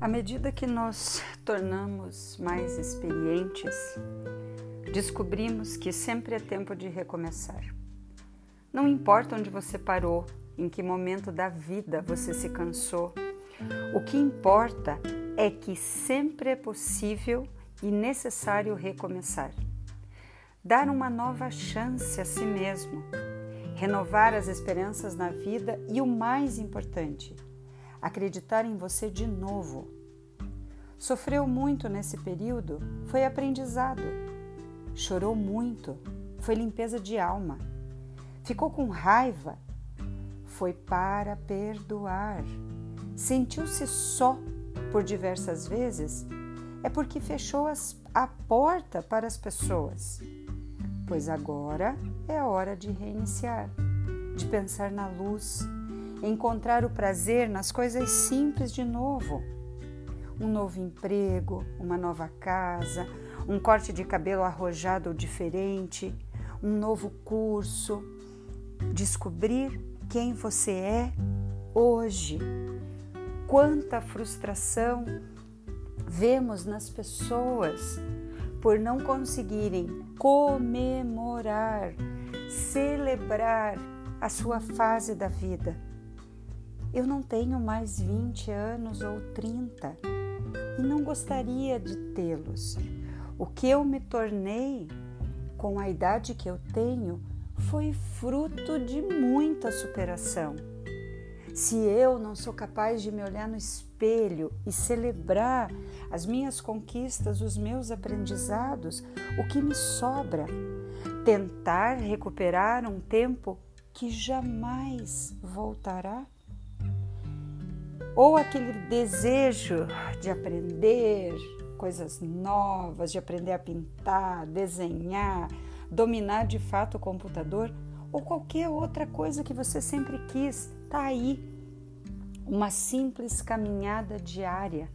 À medida que nos tornamos mais experientes, descobrimos que sempre é tempo de recomeçar. Não importa onde você parou, em que momento da vida você se cansou, o que importa é que sempre é possível e necessário recomeçar. Dar uma nova chance a si mesmo, renovar as esperanças na vida e o mais importante, acreditar em você de novo. Sofreu muito nesse período, foi aprendizado. Chorou muito, foi limpeza de alma. Ficou com raiva, foi para perdoar. Sentiu-se só por diversas vezes, é porque fechou as, a porta para as pessoas. Pois agora é a hora de reiniciar, de pensar na luz, encontrar o prazer nas coisas simples de novo. Um novo emprego, uma nova casa, um corte de cabelo arrojado ou diferente, um novo curso. Descobrir quem você é hoje. Quanta frustração vemos nas pessoas por não conseguirem comemorar, celebrar a sua fase da vida. Eu não tenho mais 20 anos ou 30 e não gostaria de tê-los. O que eu me tornei com a idade que eu tenho foi fruto de muita superação. Se eu não sou capaz de me olhar no espelho e celebrar as minhas conquistas, os meus aprendizados, o que me sobra? Tentar recuperar um tempo que jamais voltará? Ou aquele desejo de aprender coisas novas, de aprender a pintar, desenhar, dominar de fato o computador ou qualquer outra coisa que você sempre quis, tá aí. Uma simples caminhada diária.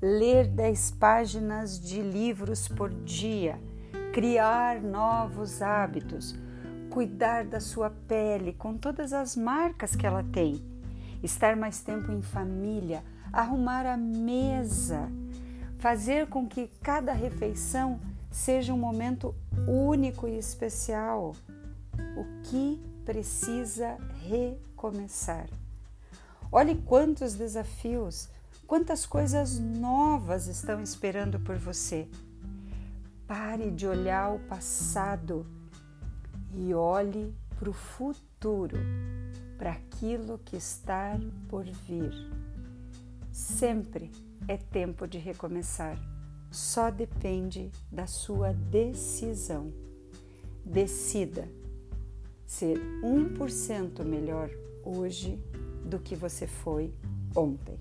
Ler 10 páginas de livros por dia, criar novos hábitos, cuidar da sua pele com todas as marcas que ela tem, estar mais tempo em família, arrumar a mesa, fazer com que cada refeição seja um momento único e especial. O que precisa recomeçar? Olhe quantos desafios, quantas coisas novas estão esperando por você. Pare de olhar o passado e olhe para o futuro, para aquilo que está por vir. Sempre é tempo de recomeçar só depende da sua decisão. Decida ser 1% melhor hoje do que você foi ontem.